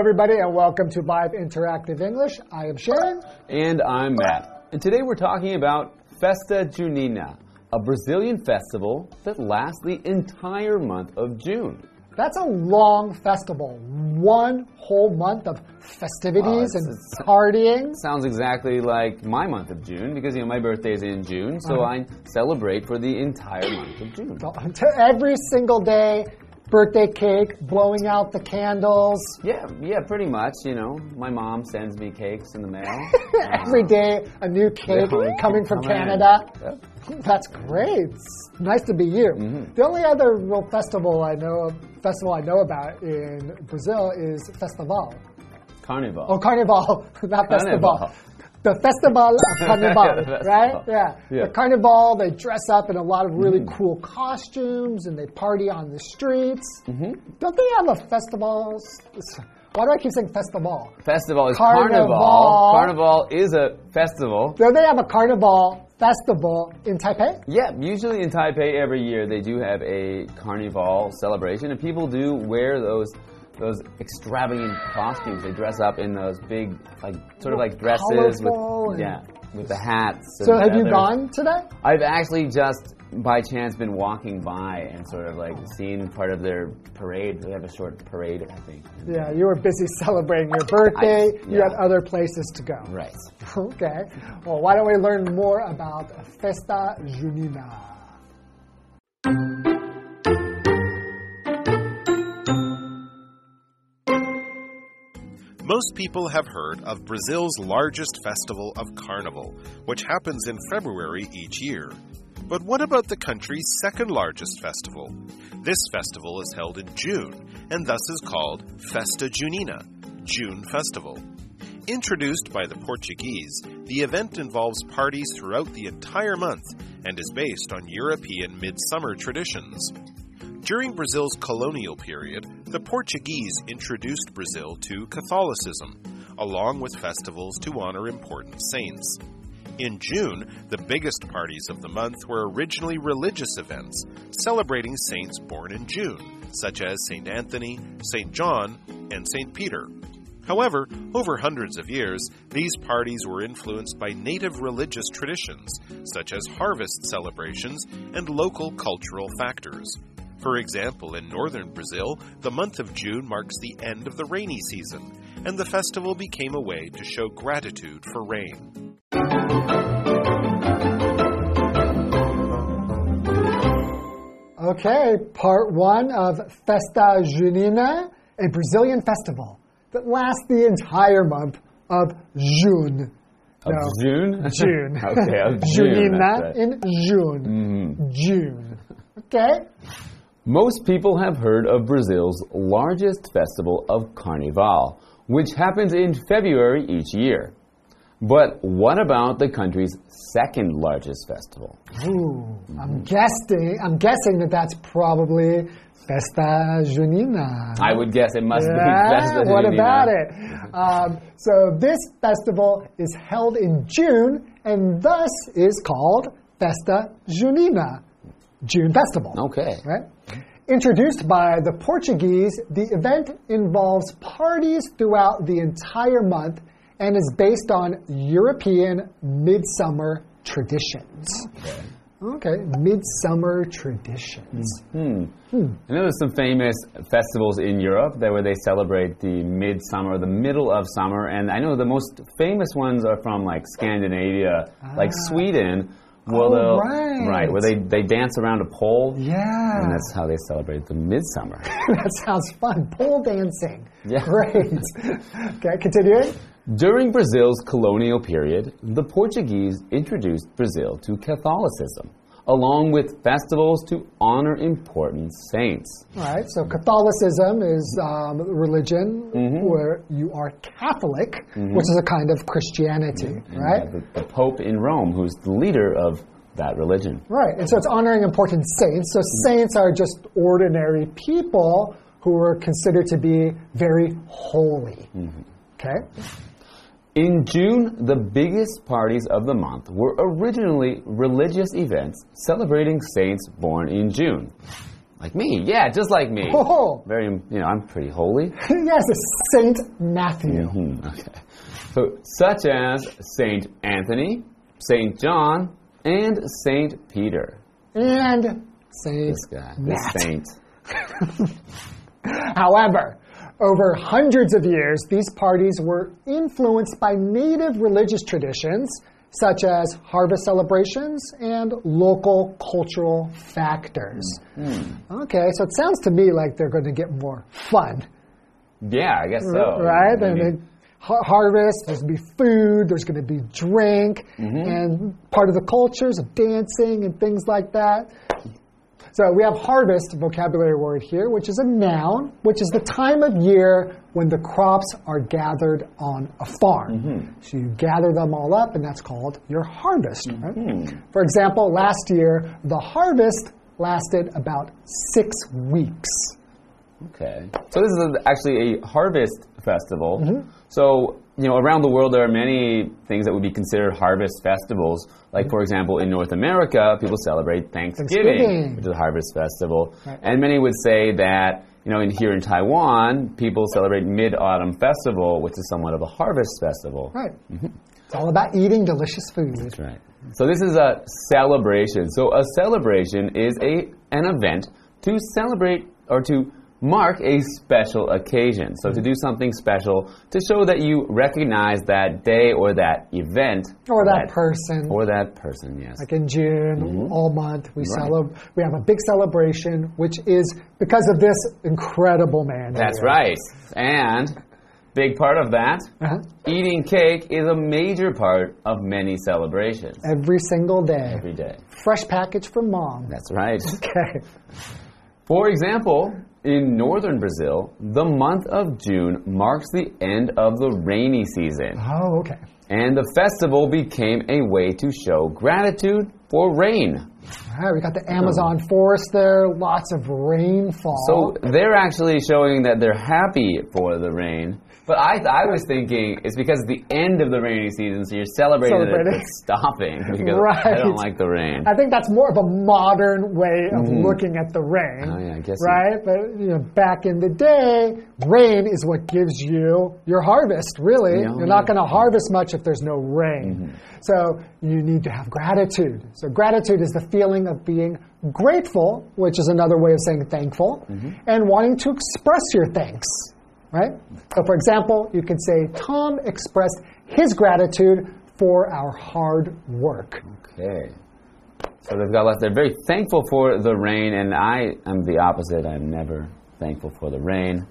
everybody, and welcome to Live Interactive English. I am Sharon. And I'm Matt. And today we're talking about Festa Junina, a Brazilian festival that lasts the entire month of June. That's a long festival. One whole month of festivities it's- and partying. Sounds exactly like my month of June because you know my birthday is in June, so Uh-huh. I celebrate for the entire month of June. Every single day, birthday cake, blowing out the candles. Yeah, yeah, pretty much. You know, my mom sends me cakes in the mail. Every day, a new cake Yeah, coming from. Canada. Yep. That's great. It's nice to be you. Mm-hmm. The only other real festival I know festival I know about in Brazil is Festival. Carnival. Oh, Carnival, not Festival. The Festival of Carnival, Yeah, right? Yeah. Yeah. The Carnival, they dress up in a lot of really Mm-hmm. cool costumes and they party on the streets. Mm-hmm. Don't they have a festival? Why do I keep saying festival? Festival is Carnival. Carnival. Carnival is a festival. Don't they have a Carnival festival in Taipei? Yeah, usually in Taipei every year they do have a carnival celebration, and people do wear those those extravagant costumes. They dress up in those big, like sort of like dresses with yeah, with the hats. So have you feathers. gone today? I've actually just by chance been walking by and sort of like seen part of their parade. They have a short parade, I think. Yeah, you were busy celebrating your birthday. I- You had other places to go. Right. Okay. Well, why don't we learn more about Festa Junina? Most people have heard of Brazil's largest festival of Carnival, which happens in February each year. But what about the country's second largest festival? This festival is held in June and thus is called Festa Junina, June Festival. Introduced by the Portuguese, the event involves parties throughout the entire month and is based on European midsummer traditions. During Brazil's colonial period, the Portuguese introduced Brazil to Catholicism, along with festivals to honor important saints. In June, the biggest parties of the month were originally religious events celebrating saints born in June, such as St. Anthony, St. John, and St. Peter. However, over hundreds of years, these parties were influenced by native religious traditions, such as harvest celebrations and local cultural factors. For example, in northern Brazil, the month of June marks the end of the rainy season, and the festival became a way to show gratitude for rain. Okay, part one of Festa Junina, a Brazilian festival that lasts the entire month of June. Of No, June? June. okay, of June. Junina right. in June. Mm-hmm. June. Okay. Most people have heard of Brazil's largest festival of Carnival, which happens in February each year. But what about the country's second largest festival? Ooh, I'm guessing. I'm guessing that that's probably Festa Junina. I would guess it must Yeah, be Festa what Junina. about it? Um, so this festival is held in June and thus is called Festa Junina, June Festival. Okay. Right? Introduced by the Portuguese, the event involves parties throughout the entire month and is based on European midsummer traditions. Okay, midsummer traditions. Hmm. I know there's some famous festivals in Europe that where they celebrate the midsummer, the middle of summer, and I know the most famous ones are from like Scandinavia, like Sweden. Ah. Oh, they'll- right. where they, they dance around a pole. Yeah. And that's how they celebrate the midsummer. that sounds fun. Pole dancing. Yeah. Great. okay, continuing. During Brazil's colonial period, the Portuguese introduced Brazil to Catholicism, along with festivals to honor important saints. All right, so Catholicism is um, religion Mm-hmm. where you are Catholic, which is a kind of Christianity, And right? The, the Pope in Rome, who's the leader of that religion. Right, and so it's honoring important saints. So saints are just ordinary people who are considered to be very holy. Mm-hmm. Okay? In June, the biggest parties of the month were originally religious events celebrating saints born in June. Like me, yeah, just like me. Oh. Very, you know, I'm pretty holy. yes, Saint Matthew. Hmm, okay. So, such as Saint Anthony, Saint John, and Saint Peter. And Saint This guy, Matt. this saint. However, over hundreds of years, these parties were influenced by native religious traditions such as harvest celebrations and local cultural factors. Hmm. Okay, so it sounds to me like they're going to get more fun, Yeah, I guess so. right? I And mean, harvest, there's going to be food, there's going to be drink, mm-hmm. and part of the cultures of dancing and things like that. So we have harvest vocabulary word here, which is a noun, which is the time of year when the crops are gathered on a farm. So you gather them all up, and that's called your harvest. right? For example, last year, the harvest lasted about six weeks. Okay. So this is actually a harvest festival. Mm-hmm. So, you know, around the world there are many things that would be considered harvest festivals. Like, mm-hmm. for example, in North America, people celebrate Thanksgiving, Thanksgiving. which is a harvest festival. Right. And many would say that, you know, in, here in Taiwan, people celebrate Mid-Autumn Festival, which is somewhat of a harvest festival. Right. Mm-hmm. It's all about eating delicious food. That's right. So this is a celebration. So a celebration is a an event to celebrate or to mark a special occasion. So to do something special to show that you recognize that day or that event Or that person. or that person. Yes. like in June, Mm-hmm. all month, we celebrate. We have a big celebration, which is because of this incredible man. That's here. right. And big part of that, Uh-huh. eating cake is a major part of many celebrations Every single day, every day. fresh package from mom. That's right. Okay. For example, in northern Brazil, the month of June marks the end of the rainy season, Oh, okay. and the festival became a way to show gratitude for rain. All right, we got the Amazon forest there, lots of rainfall. So they're actually showing that they're happy for the rain. But I, I was thinking it's because it's the end of the rainy season, so you're celebrating Celebrating. it's stopping because I don't like the rain. I think that's more of a modern way of looking at the rain. Oh, yeah, I guess so. Right? But you know, back in the day, rain is what gives you your harvest, really. Yeah, You're not going to harvest much if there's no rain. Mm-hmm. So you need to have gratitude. So gratitude is the feeling of being grateful, which is another way of saying thankful, Mm-hmm. and wanting to express your thanks. Right? So, for example, you could say, Tom expressed his gratitude for our hard work. Okay. So they've got lots. They're very thankful for the rain, and I am the opposite. I'm never thankful for the rain.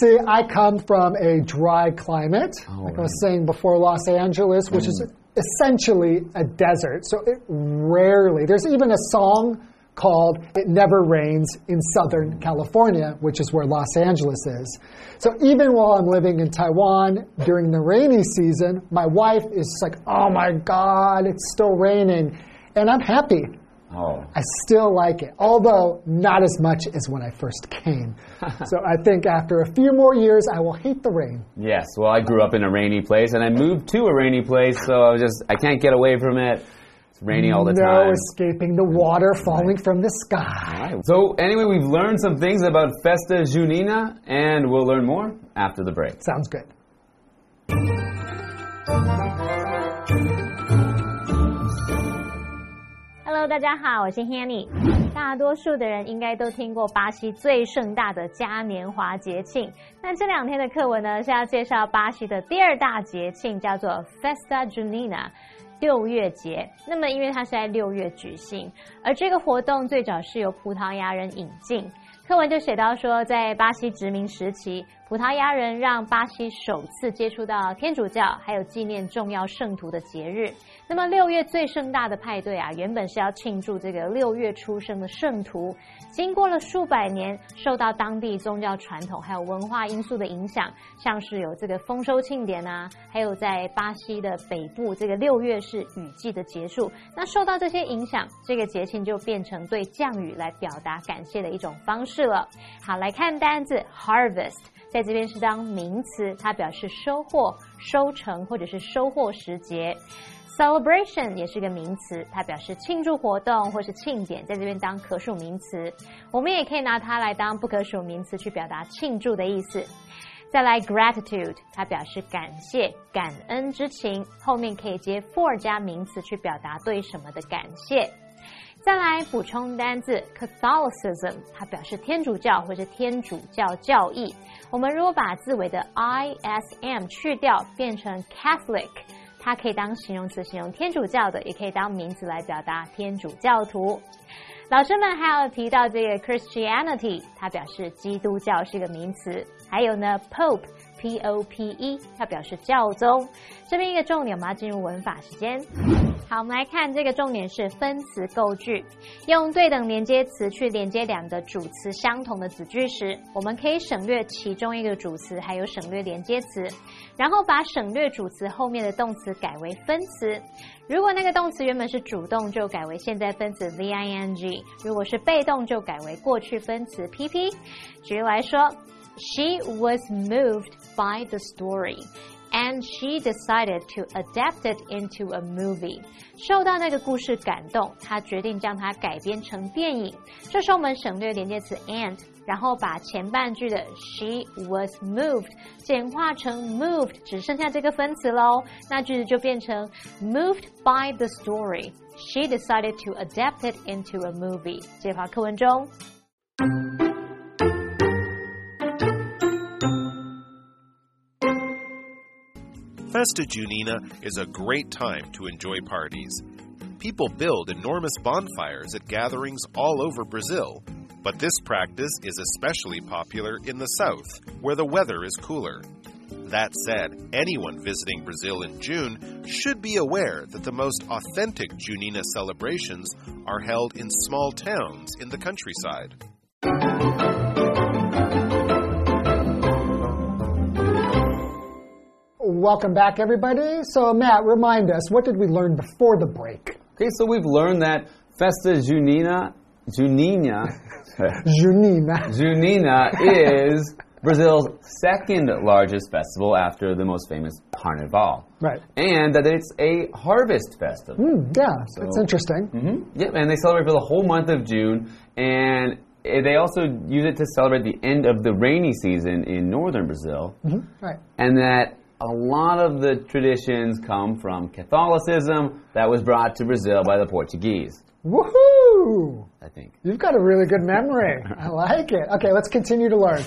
See, I come from a dry climate, Oh, like I was saying before, Los Angeles, which is essentially a desert. So it rarely, there's even a song called It Never Rains in Southern California, which is where Los Angeles is. So even while I'm living in Taiwan during the rainy season, my wife is like, oh my God, it's still raining. And I'm happy. Oh, I still like it, although not as much as when I first came. so I think after a few more years, I will hate the rain. yes. Well, I grew up in a rainy place, and I moved to a rainy place, so I just I can't get away from it. It's raining all the no time. escaping the water falling from the sky. Right. So anyway, we've learned some things about Festa Junina, and we'll learn more after the break. Sounds good. 大家好，我是 Hanny。大多数的人应该都听过巴西最盛大的嘉年华节庆。那这两天的课文呢是要介绍巴西的第二大节庆，叫做 Festa Junina。六月节，那么因为它是在六月举行，而这个活动最早是由葡萄牙人引进。课文就写到说，在巴西殖民时期，葡萄牙人让巴西首次接触到天主教，还有纪念重要圣徒的节日。那么六月最盛大的派对啊，原本是要庆祝这个六月出生的圣徒。经过了数百年，受到当地宗教传统还有文化因素的影响，像是有这个丰收庆典啊，还有在巴西的北部，这个六月是雨季的结束。那受到这些影响，这个节庆就变成对降雨来表达感谢的一种方式。了。好，来看单字 harvest，在这边是当名词，它表示收获、收成或者是收获时节。Celebration 也是个名词，它表示庆祝活动或是庆典，在这边当可数名词。我们也可以拿它来当不可数名词，去表达庆祝的意思。再来 gratitude，它表示感谢、感恩之情，后面可以接 for 加名词去表达对什么的感谢。再来补充单字 Catholicism，它表示天主教或是天主教教义。我们如果把字尾的 i s m 去掉，变成 Catholic，它可以当形容词形容天主教的，也可以当名词来表达天主教徒。老师们还有提到这个 Christianity，它表示基督教是一个名词。还有呢，Pope P O P E，它表示教宗。这边一个重点，我们要进入文法时间。好，我们来看这个重点是分词构句。用对等连接词去连接两个主词相同的子句时，我们可以省略其中一个主词，还有省略连接词，然后把省略主词后面的动词改为分词。如果那个动词原本是主动，就改为现在分词 V I N G；如果是被动，就改为过去分词 P P。举例来说。She was moved by the story, and she decided to adapt it into a movie. 受到那个故事感动，她决定将它改编成电影。这时候我们省略连接词 and，然后把前半句的 she was moved 简化成 moved，只剩下这个分词喽。那句子就变成 moved by the story. She decided to adapt it into a movie. 这句话课文中。 Festa Junina is a great time to enjoy parties. People build enormous bonfires at gatherings all over Brazil, but this practice is especially popular in the south, where the weather is cooler. That said, anyone visiting Brazil in June should be aware that the most authentic Junina celebrations are held in small towns in the countryside. Welcome back, everybody. So, Matt, remind us, what did we learn before the break? Okay, so we've learned that Festa Junina, Junina, Junina. Junina is Brazil's second largest festival after the most famous Carnival. Right. And that it's a harvest festival. Mm, yeah, that's interesting. Mm-hmm. Yep, and they celebrate for the whole month of June, and eh, they also use it to celebrate the end of the rainy season in northern Brazil. Mhm, Right. And that a lot of the traditions come from Catholicism that was brought to Brazil by the Portuguese, Woohoo! I think. You've got a really good memory. I like it. Okay, let's continue to learn.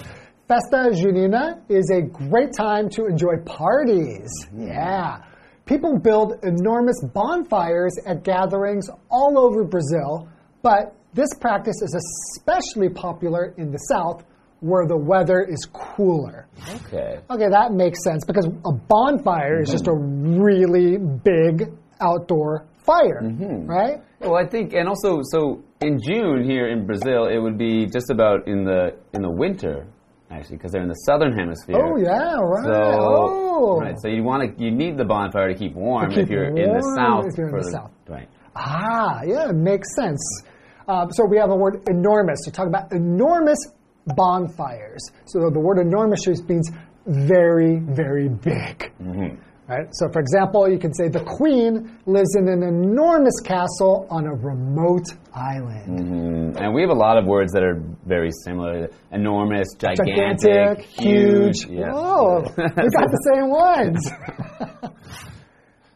Festa Junina is a great time to enjoy parties. Mm-hmm. Yeah. People build enormous bonfires at gatherings all over Brazil, but this practice is especially popular in the south where the weather is cooler. Okay. Okay, that makes sense because a bonfire is just a really big outdoor fire, right? Well, I think, and also, so in June here in Brazil, it would be just about in the in the winter, actually, because they're in the southern hemisphere. Oh yeah, right. So, oh. right. So you want to you need the bonfire to keep warm keep if you're in the warm south. if you're in for the south. Right. Ah, yeah, it makes sense. Uh, so we have a word enormous. You talk about enormous bonfires. So the word enormous just means very, very big. Right? So, for example, you can say the queen lives in an enormous castle on a remote island. Mm, and we have a lot of words that are very similar: enormous, gigantic, Gigantic, huge. Yeah. Whoa, we got the same ones.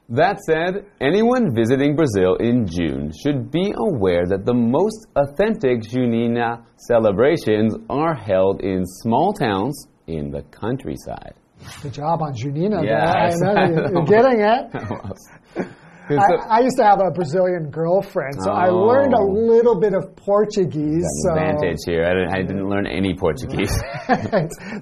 That said, anyone visiting Brazil in June should be aware that the most authentic Junina celebrations are held in small towns in the countryside. Good job on Junina. Yeah, there. I know you're, you're getting it. I, I used to have a Brazilian girlfriend, so I Oh. learned a little bit of Portuguese. So, advantage here. I didn't, I didn't learn any Portuguese.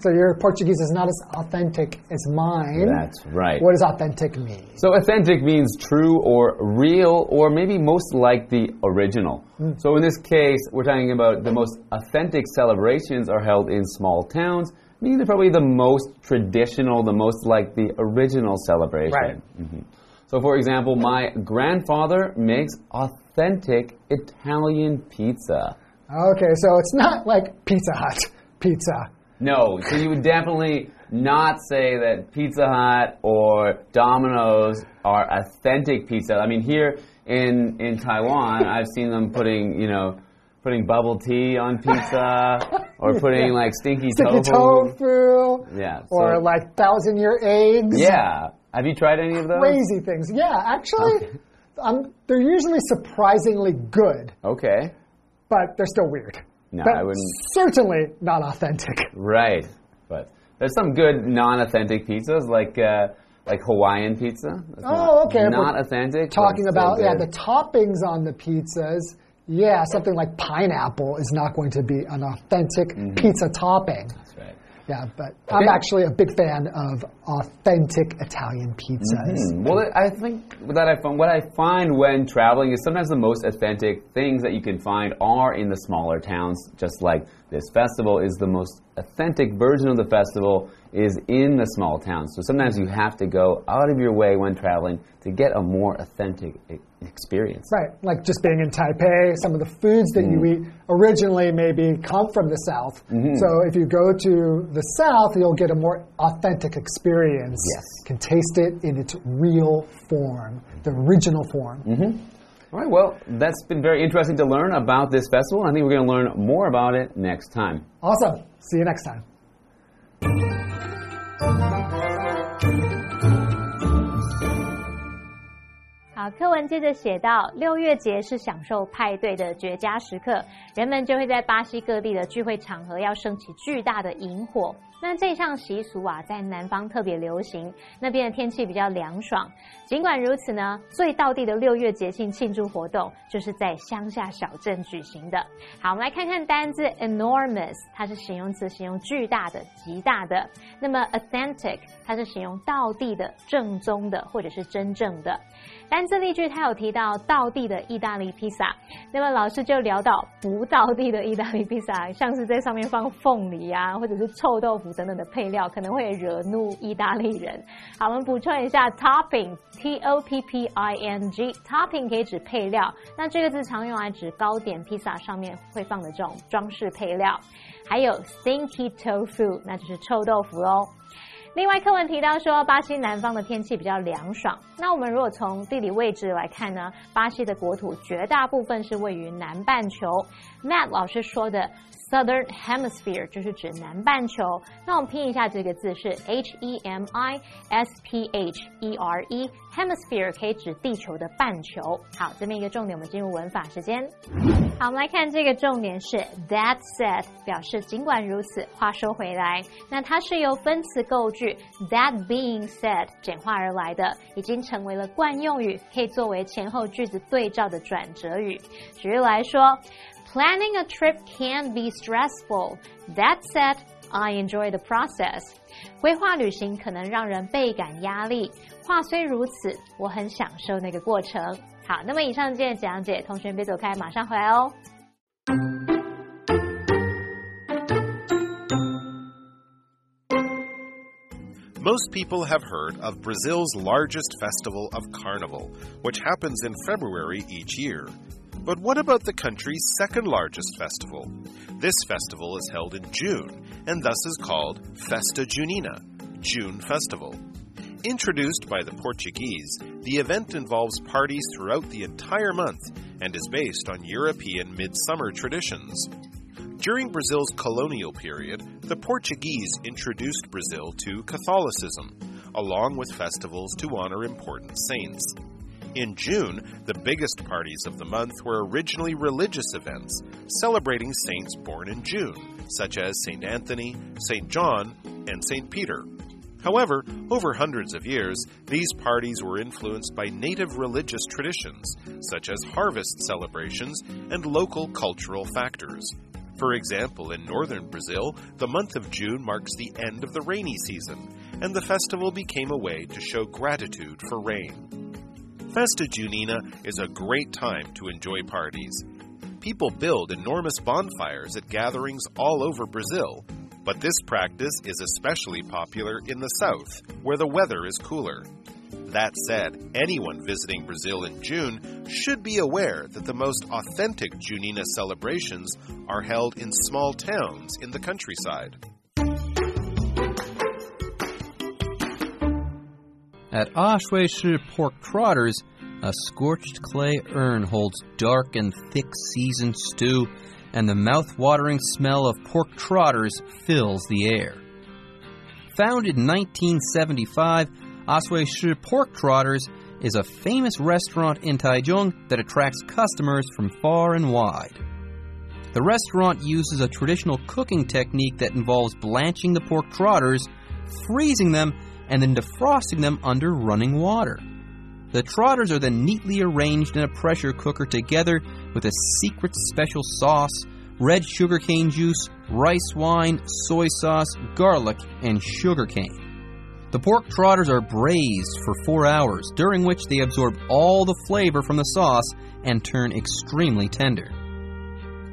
so your Portuguese is not as authentic as mine. That's right. What does authentic mean? So authentic means true or real or maybe most like the original. So in this case, we're talking about the most authentic celebrations are held in small towns, meaning they're probably the most traditional, the most like the original celebration. Right. Mhm. So for example, my grandfather makes authentic Italian pizza. Okay, so it's not like Pizza Hut pizza. No, so you would definitely not say that Pizza Hut or Domino's are authentic pizza. I mean, here in in Taiwan, I've seen them putting, you know, putting bubble tea on pizza or putting like stinky, Sticky tofu. tofu. Yeah. Or so- like thousand year eggs. yeah. Have you tried any of those? Crazy things. Yeah, actually, Okay. um, they're usually surprisingly good, Okay. but they're still weird. No, But I wouldn't. Certainly not authentic. Right. But there's some good non-authentic pizzas like uh, like Hawaiian pizza. That's Oh, not- okay, Not we're authentic. Talking about yeah, the toppings on the pizzas. Yeah, something like pineapple is not going to be an authentic Mm-hmm. pizza topping. Yeah, but I'm actually a big fan of authentic Italian pizzas. Hmm, Well, I think that I find what I find when traveling is sometimes the most authentic things that you can find are in the smaller towns. Just like this festival is the most authentic version of the festival is in the small towns. So sometimes you have to go out of your way when traveling to get a more authentic experience. Right, like just being in Taipei, some of the foods that Mm. you eat originally maybe come from the South. Mm-hmm. So if you go to the South, you'll get a more authentic experience. Yes. You can taste it in its real form, the original form. All right, well, that's been very interesting to learn about this festival. I think we're going to learn more about it next time. Awesome. See you next time. 好，课文接着写到，六月节是享受派对的绝佳时刻，人们就会在巴西各地的聚会场合要升起巨大的萤火。那这项习俗啊，在南方特别流行，那边的天气比较凉爽。尽管如此呢，最道地的六月节庆庆祝活动就是在乡下小镇举行的。好，我们来看看单字 enormous，它是形容词，形容巨大的、极大的。那么 authentic，它是形容道地的、正宗的或者是真正的。单字例句，它有提到道地的意大利披萨，那么老师就聊到不道地的意大利披萨，像是在上面放凤梨啊，或者是臭豆腐等等的配料，可能会惹怒意大利人。好，我们补充一下 topping，t o p p i n g，topping 可以指配料，那这个字常用来指糕点、披萨上面会放的这种装饰配料。还有 stinky tofu，那就是臭豆腐喽。另外，课文提到说，巴西南方的天气比较凉爽。那我们如果从地理位置来看呢，巴西的国土绝大部分是位于南半球。Matt 老师说的 Southern Hemisphere 就是指南半球。那我们拼一下这个字是 H E M I S P H E R E，Hemisphere 可以指地球的半球。好，这边一个重点，我们进入文法时间。好，我们来看这个重点是 that said，表示尽管如此，话说回来，那它是由分词构句 that being said 简化而来的，已经成为了惯用语，可以作为前后句子对照的转折语。举例来说 ，Planning a trip can be stressful. That said. I enjoy the process. 规划旅行可能让人倍感压力。话虽如此，我很享受那个过程。好，那么以上这些讲解，同学别走开，马上回来哦。 Most people have heard of Brazil's largest festival of Carnival, which happens in February each year. But what about the country's second largest festival? This festival is held in June and thus is called Festa Junina, June Festival. Introduced by the Portuguese, the event involves parties throughout the entire month and is based on European midsummer traditions. During Brazil's colonial period, the Portuguese introduced Brazil to Catholicism, along with festivals to honor important saints. In June, the biggest parties of the month were originally religious events celebrating saints born in June, such as St. Anthony, St. John, and St. Peter. However, over hundreds of years, these parties were influenced by native religious traditions, such as harvest celebrations and local cultural factors. For example, in northern Brazil, the month of June marks the end of the rainy season, and the festival became a way to show gratitude for rain. Festa Junina is a great time to enjoy parties. People build enormous bonfires at gatherings all over Brazil, but this practice is especially popular in the south, where the weather is cooler. That said, anyone visiting Brazil in June should be aware that the most authentic Junina celebrations are held in small towns in the countryside. At Oshuishi Pork Trotters, a scorched clay urn holds dark and thick seasoned stew, and the mouth-watering smell of pork trotters fills the air. Founded in 1975, Oshuishi Pork Trotters is a famous restaurant in Taichung that attracts customers from far and wide. The restaurant uses a traditional cooking technique that involves blanching the pork trotters, freezing them, and then defrosting them under running water. The trotters are then neatly arranged in a pressure cooker together with a secret special sauce, red sugarcane juice, rice wine, soy sauce, garlic, and sugarcane. The pork trotters are braised for four hours, during which they absorb all the flavor from the sauce and turn extremely tender.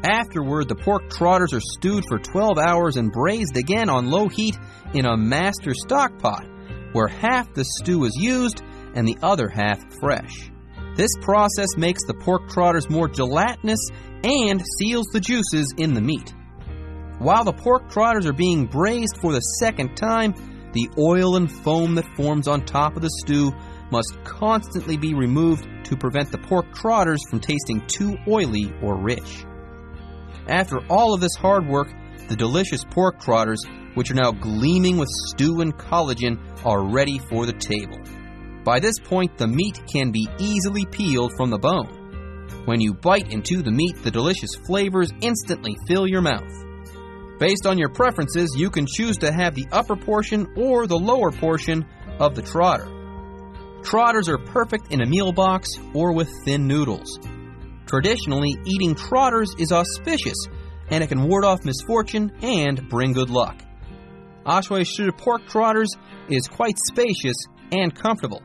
Afterward, the pork trotters are stewed for 12 hours and braised again on low heat in a master stock pot, where half the stew is used and the other half fresh. This process makes the pork trotters more gelatinous and seals the juices in the meat. While the pork trotters are being braised for the second time, the oil and foam that forms on top of the stew must constantly be removed to prevent the pork trotters from tasting too oily or rich. After all of this hard work, the delicious pork trotters, which are now gleaming with stew and collagen, are ready for the table. By this point, the meat can be easily peeled from the bone. When you bite into the meat, the delicious flavors instantly fill your mouth. Based on your preferences, you can choose to have the upper portion or the lower portion of the trotter. Trotters are perfect in a meal box or with thin noodles. Traditionally, eating trotters is auspicious and it can ward off misfortune and bring good luck. Oshuishi pork trotters is quite spacious and comfortable.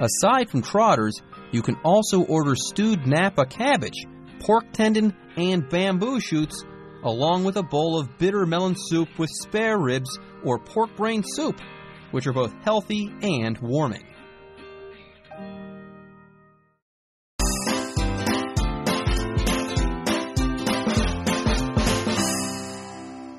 Aside from trotters, you can also order stewed Napa cabbage, pork tendon, and bamboo shoots, along with a bowl of bitter melon soup with spare ribs or pork brain soup, which are both healthy and warming.